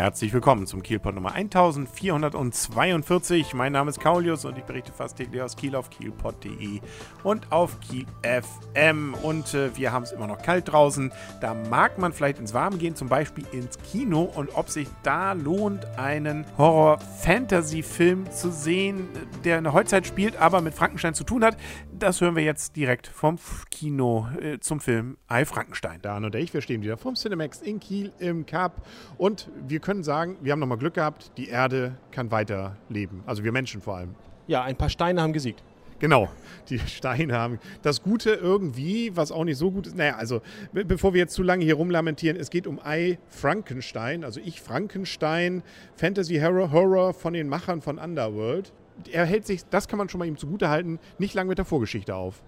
Herzlich willkommen zum Kielpot Nummer 1442. Mein Name ist Kaulius und ich berichte fast täglich aus Kiel auf kielpot.de und auf Kiel FM. Und äh, wir haben es immer noch kalt draußen. Da mag man vielleicht ins Warme gehen, zum Beispiel ins Kino. Und ob sich da lohnt, einen Horror-Fantasy-Film zu sehen, der in der Heutzeit spielt, aber mit Frankenstein zu tun hat, das hören wir jetzt direkt vom Kino äh, zum Film I Frankenstein. Dan und ich, wir stehen wieder vom Cinemax in Kiel im Cup und wir wir können sagen, wir haben nochmal Glück gehabt, die Erde kann weiterleben. Also wir Menschen vor allem. Ja, ein paar Steine haben gesiegt. Genau, die Steine haben das Gute irgendwie, was auch nicht so gut ist. Naja, also bevor wir jetzt zu lange hier rumlamentieren, es geht um I Frankenstein, also ich Frankenstein, Fantasy Horror, Horror von den Machern von Underworld. Er hält sich, das kann man schon mal ihm zugute halten, nicht lange mit der Vorgeschichte auf.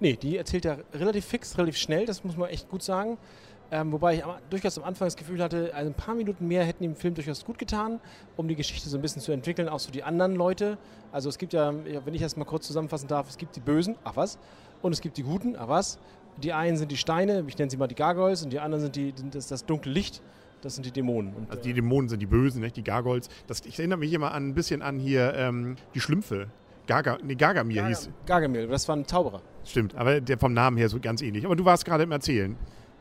Nee, die erzählt er relativ fix, relativ schnell, das muss man echt gut sagen. Ähm, wobei ich durchaus am Anfang das Gefühl hatte, also ein paar Minuten mehr hätten dem Film durchaus gut getan, um die Geschichte so ein bisschen zu entwickeln, auch so die anderen Leute. Also es gibt ja, wenn ich das mal kurz zusammenfassen darf, es gibt die Bösen, ach was, und es gibt die Guten, ach was. Die einen sind die Steine, ich nenne sie mal die Gargoyles, und die anderen sind die, das, das dunkle Licht. Das sind die Dämonen. Und, also die Dämonen sind die Bösen, nicht? die Gargoyles. Das, ich erinnere mich immer an, ein bisschen an hier ähm, die Schlümpfe. Gaga, nee, Gargamir Gaga, hieß. Gargamir, das war ein Zauberer. Stimmt, aber der vom Namen her so ganz ähnlich. Aber du warst gerade im Erzählen.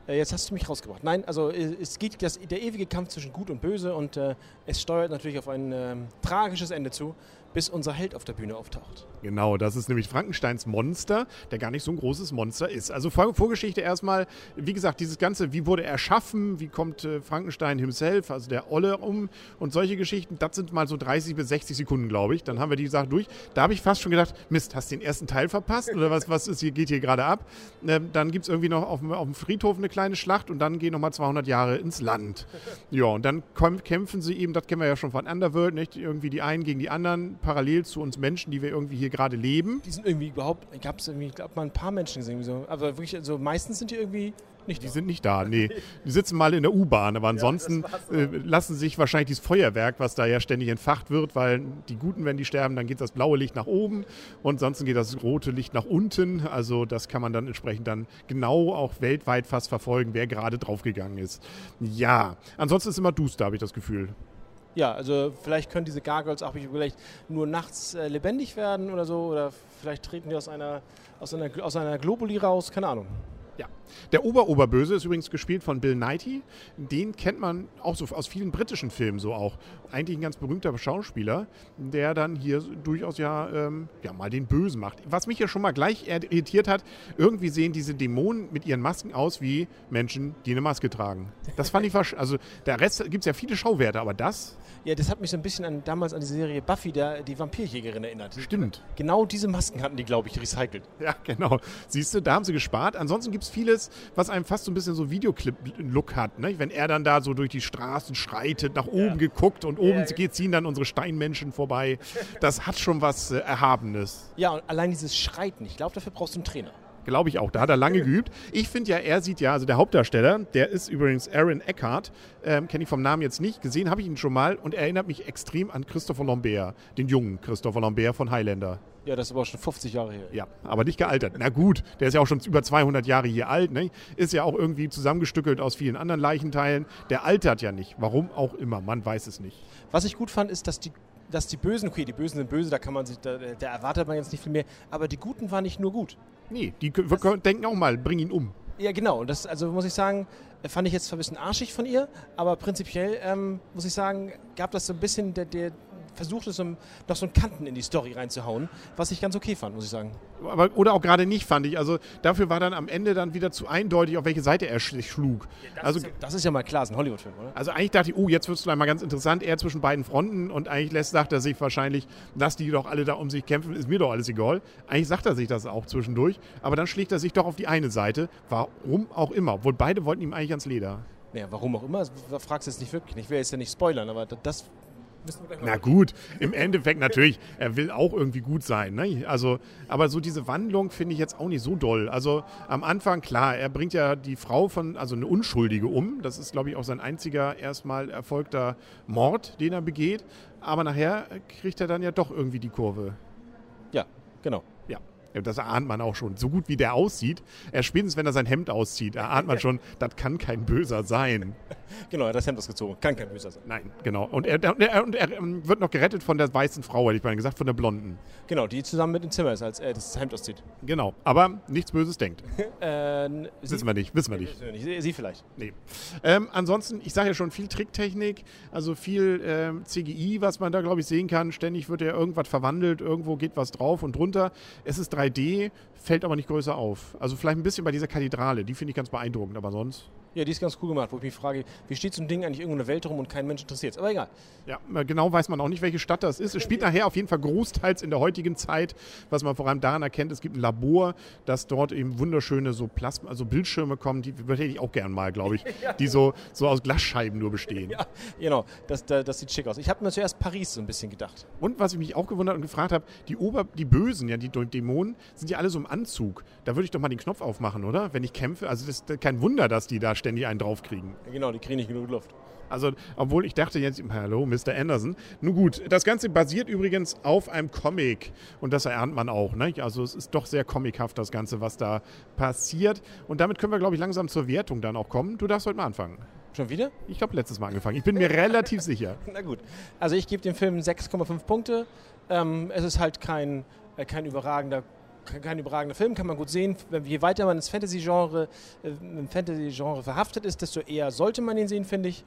Äh, jetzt hast du mich rausgebracht. Nein, also äh, es geht das, der ewige Kampf zwischen Gut und Böse und äh, es steuert natürlich auf ein äh, tragisches Ende zu bis unser Held auf der Bühne auftaucht. Genau, das ist nämlich Frankensteins Monster, der gar nicht so ein großes Monster ist. Also Vor Vorgeschichte erstmal, wie gesagt, dieses Ganze, wie wurde er erschaffen, wie kommt äh, Frankenstein himself, also der Olle um und solche Geschichten, das sind mal so 30 bis 60 Sekunden, glaube ich. Dann haben wir die Sache durch. Da habe ich fast schon gedacht, Mist, hast du den ersten Teil verpasst oder was, was ist hier, geht hier gerade ab? Ähm, dann gibt es irgendwie noch auf, auf, dem Friedhof eine kleine Schlacht und dann gehen nochmal 200 Jahre ins Land. Ja, und dann kämpfen sie eben, das kennen wir ja schon von Underworld, nicht? irgendwie die einen gegen die anderen parallel zu uns Menschen, die wir irgendwie hier gerade leben. Die sind irgendwie überhaupt, ich habe irgendwie, ich glaube mal ein paar Menschen gesehen, so, aber wirklich, also meistens sind die irgendwie nicht die da. sind nicht da, nee. Die sitzen mal in der U-Bahn, aber ansonsten ja, äh, lassen sich wahrscheinlich dieses Feuerwerk, was da ja ständig entfacht wird, weil die Guten, wenn die sterben, dann geht das blaue Licht nach oben und ansonsten geht das rote Licht nach unten. Also das kann man dann entsprechend dann genau auch weltweit fast verfolgen, wer gerade draufgegangen ist. Ja, ansonsten ist immer duster, habe ich das Gefühl. Ja, also vielleicht können diese Gargoyles auch vielleicht nur nachts äh, lebendig werden oder so. Oder vielleicht treten die aus einer, aus einer, aus einer Globuli raus, keine Ahnung. Ja. Der Oberoberböse ist übrigens gespielt von Bill Knighty. Den kennt man auch so aus vielen britischen Filmen so auch. Eigentlich ein ganz berühmter Schauspieler, der dann hier durchaus ja, ähm, ja mal den Bösen macht. Was mich ja schon mal gleich irritiert hat, irgendwie sehen diese Dämonen mit ihren Masken aus wie Menschen, die eine Maske tragen. Das fand ich also der Rest gibt es ja viele Schauwerte, aber das. Ja, das hat mich so ein bisschen an damals an die Serie Buffy, der, die Vampirjägerin erinnert. Stimmt. Genau diese Masken hatten die, glaube ich, recycelt. Ja, genau. Siehst du, da haben sie gespart. Ansonsten gibt es vieles, was einem fast so ein bisschen so Videoclip-Look hat. Ne? Wenn er dann da so durch die Straßen schreitet, nach oben ja. geguckt und oben ja, ziehen dann unsere Steinmenschen vorbei. Das hat schon was äh, Erhabenes. Ja, und allein dieses Schreiten, ich glaube, dafür brauchst du einen Trainer. Glaube ich auch. Da hat er lange geübt. Ich finde ja, er sieht ja, also der Hauptdarsteller, der ist übrigens Aaron Eckhart, ähm, kenne ich vom Namen jetzt nicht. Gesehen habe ich ihn schon mal und er erinnert mich extrem an Christopher Lambert, den jungen Christopher Lambert von Highlander. Ja, das ist aber schon 50 Jahre her. Ja, aber nicht gealtert. Na gut, der ist ja auch schon über 200 Jahre hier alt. Ne? Ist ja auch irgendwie zusammengestückelt aus vielen anderen Leichenteilen. Der altert ja nicht. Warum auch immer, man weiß es nicht. Was ich gut fand, ist, dass die dass die Bösen, okay, die Bösen sind böse, da kann man sich, da, da erwartet man jetzt nicht viel mehr, aber die Guten waren nicht nur gut. Nee, die das, denken auch mal, bring ihn um. Ja, genau. Das, also muss ich sagen, fand ich jetzt zwar ein bisschen arschig von ihr, aber prinzipiell ähm, muss ich sagen, gab das so ein bisschen der, der, versucht es, um, noch so einen Kanten in die Story reinzuhauen, was ich ganz okay fand, muss ich sagen. Aber, oder auch gerade nicht, fand ich. Also dafür war dann am Ende dann wieder zu eindeutig, auf welche Seite er sich schlug. Ja, das, also, ist ja, das ist ja mal klar, ist ein Hollywood-Film, oder? Also eigentlich dachte ich, oh, jetzt wird es mal ganz interessant, er zwischen beiden Fronten und eigentlich lässt, sagt er sich wahrscheinlich, dass die doch alle da um sich kämpfen, ist mir doch alles egal. Eigentlich sagt er sich das auch zwischendurch, aber dann schlägt er sich doch auf die eine Seite, warum auch immer, obwohl beide wollten ihm eigentlich ans Leder. Naja, warum auch immer, fragst du jetzt nicht wirklich. Ich will jetzt ja nicht spoilern, aber das na gut, im Endeffekt natürlich, er will auch irgendwie gut sein. Ne? Also, aber so diese Wandlung finde ich jetzt auch nicht so doll. Also am Anfang, klar, er bringt ja die Frau von, also eine Unschuldige um. Das ist, glaube ich, auch sein einziger erstmal erfolgter Mord, den er begeht. Aber nachher kriegt er dann ja doch irgendwie die Kurve. Ja, genau. Ja, Das ahnt man auch schon. So gut wie der aussieht, erst spätestens wenn er sein Hemd auszieht, erahnt man schon, das kann kein Böser sein. Genau, er hat das Hemd ausgezogen. Kann kein Böser sein. Nein, genau. Und er, er, und er ähm, wird noch gerettet von der weißen Frau, hätte ich mal gesagt, von der Blonden. Genau, die zusammen mit im Zimmer ist, als er das Hemd auszieht. Genau. Aber nichts Böses denkt. Äh, Wissen wir nicht, wissen wir nicht. Sie, sie vielleicht. Nee. Ähm, ansonsten, ich sage ja schon viel Tricktechnik, also viel ähm, CGI, was man da, glaube ich, sehen kann. Ständig wird ja irgendwas verwandelt, irgendwo geht was drauf und drunter. Es ist 3D, fällt aber nicht größer auf. Also vielleicht ein bisschen bei dieser Kathedrale, die finde ich ganz beeindruckend, aber sonst. Ja, die ist ganz cool gemacht, wo ich mich frage, wie steht so ein Ding eigentlich irgendwo in der Welt rum und kein Mensch interessiert Aber egal. Ja, äh, genau weiß man auch nicht, welche Stadt das ist. Es spielt nachher auf jeden Fall großteils in der heutigen Zeit, was man vor allem daran erkennt, es gibt ein Labor, dass dort eben wunderschöne so Plasma, also Bildschirme kommen, die hätte ich auch gern mal, glaube ich, die so, so aus Glasscheiben nur bestehen. Ja, genau. Das, das, das sieht schick aus. Ich habe mir zuerst Paris so ein bisschen gedacht. Und was ich mich auch gewundert und gefragt habe, die Ober, die Bösen, ja, die Dämonen, sind ja alle so im Anzug. Da würde ich doch mal den Knopf aufmachen, oder? Wenn ich kämpfe. Also das ist kein Wunder, dass die da ständig einen draufkriegen. Genau, die kriegen nicht genug Luft. Also, obwohl ich dachte jetzt, hallo, Mr. Anderson. Nun gut, das Ganze basiert übrigens auf einem Comic. Und das erahnt man auch. Ne? Also, es ist doch sehr comichaft, das Ganze, was da passiert. Und damit können wir, glaube ich, langsam zur Wertung dann auch kommen. Du darfst heute mal anfangen. Schon wieder? Ich habe letztes Mal angefangen. Ich bin mir relativ sicher. Na gut. Also, ich gebe dem Film 6,5 Punkte. Ähm, es ist halt kein, äh, kein überragender kein überragender Film, kann man gut sehen. Je weiter man ins Fantasy-Genre äh, im Fantasy-Genre verhaftet ist, desto eher sollte man ihn sehen, finde ich.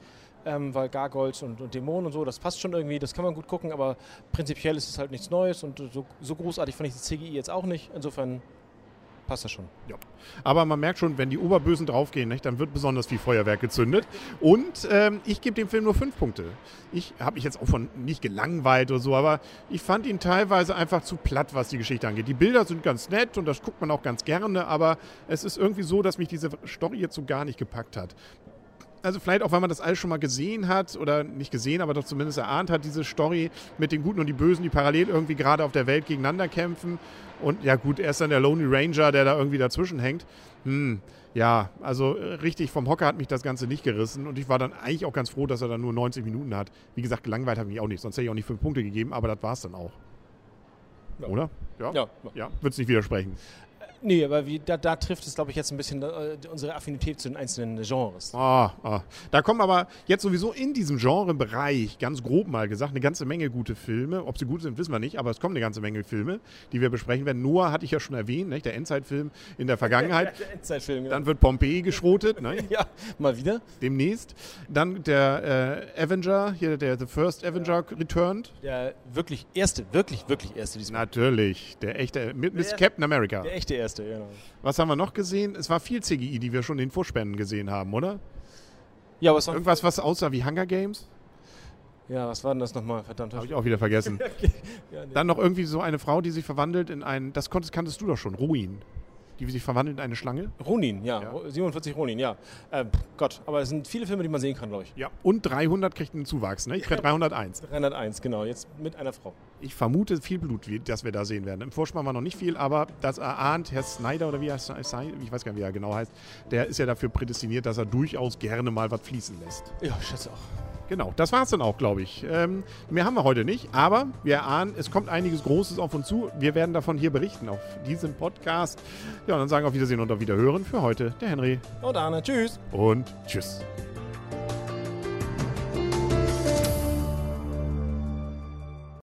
Ähm, weil Gargoyles und, und, Dämonen und so, das passt schon irgendwie, das kann man gut gucken, aber prinzipiell ist es halt nichts Neues und so, so großartig fand ich das CGI jetzt auch nicht. Insofern passt das schon. Ja. Aber man merkt schon, wenn die Oberbösen draufgehen, nicht, dann wird besonders viel Feuerwerk gezündet. Und ähm, ich gebe dem Film nur fünf Punkte. Ich habe mich jetzt auch von nicht gelangweilt oder so, aber ich fand ihn teilweise einfach zu platt, was die Geschichte angeht. Die Bilder sind ganz nett und das guckt man auch ganz gerne, aber es ist irgendwie so, dass mich diese Story jetzt so gar nicht gepackt hat also vielleicht auch, weil man das alles schon mal gesehen hat oder nicht gesehen, aber doch zumindest erahnt hat, diese Story mit den Guten und die Bösen, die parallel irgendwie gerade auf der Welt gegeneinander kämpfen. Und ja gut, er ist dann der Lonely Ranger, der da irgendwie dazwischen hängt. Hm, ja, also richtig vom Hocker hat mich das Ganze nicht gerissen und ich war dann eigentlich auch ganz froh, dass er dann nur 90 Minuten hat. Wie gesagt, gelangweilt habe ich mich auch nicht, sonst hätte ich auch nicht fünf Punkte gegeben, aber das war es dann auch. Ja. Oder? Ja. Ja, ja. würdest nicht widersprechen. Nee, aber wie, da, da, trifft es, glaube ich, jetzt ein bisschen äh, unsere Affinität zu den einzelnen Genres. Ah, ah. Da kommen aber jetzt sowieso in diesem Genrebereich, ganz grob mal gesagt, eine ganze Menge gute Filme. Ob sie gut sind, wissen wir nicht, aber es kommen eine ganze Menge Filme, die wir besprechen werden. Noah hatte ich ja schon erwähnt, nicht? der Endzeitfilm in der Vergangenheit. der Endzeitfilm, genau. Dann wird Pompeii geschrotet. ne? ja, mal wieder. Demnächst. Dann der äh, Avenger, hier der The First Avenger returned. Der wirklich erste, wirklich, wirklich erste diesmal. Natürlich, der echte, mit Miss Captain America. Der echte erste. Beste, genau. Was haben wir noch gesehen? Es war viel CGI, die wir schon in den Vorspänen gesehen haben, oder? Ja, was Irgendwas, was aussah wie Hunger Games? Ja, was war denn das nochmal? Verdammt. Habe ich auch wieder vergessen. ja, nee. Dann noch irgendwie so eine Frau, die sich verwandelt in einen, das konntest, kanntest du doch schon, Ruin die sich verwandelt in eine Schlange. Ronin, ja. ja. 47 Ronin, ja. Äh, Gott, aber es sind viele Filme, die man sehen kann, glaube ich. Ja, und 300 kriegt einen Zuwachs, ne? Ich kriege 301. 301, genau. Jetzt mit einer Frau. Ich vermute viel Blut, das wir da sehen werden. Im Vorspann war noch nicht viel, aber das erahnt Herr Snyder oder wie er ich weiß gar nicht, wie er genau heißt, der ist ja dafür prädestiniert, dass er durchaus gerne mal was fließen lässt. Ja, ich schätze auch. Genau, das war es dann auch, glaube ich. Ähm, mehr haben wir heute nicht, aber wir ahnen, es kommt einiges Großes auf uns zu. Wir werden davon hier berichten auf diesem Podcast. Ja, und dann sagen wir auf Wiedersehen und auf Wiederhören für heute der Henry. Und Arne. Tschüss. Und tschüss.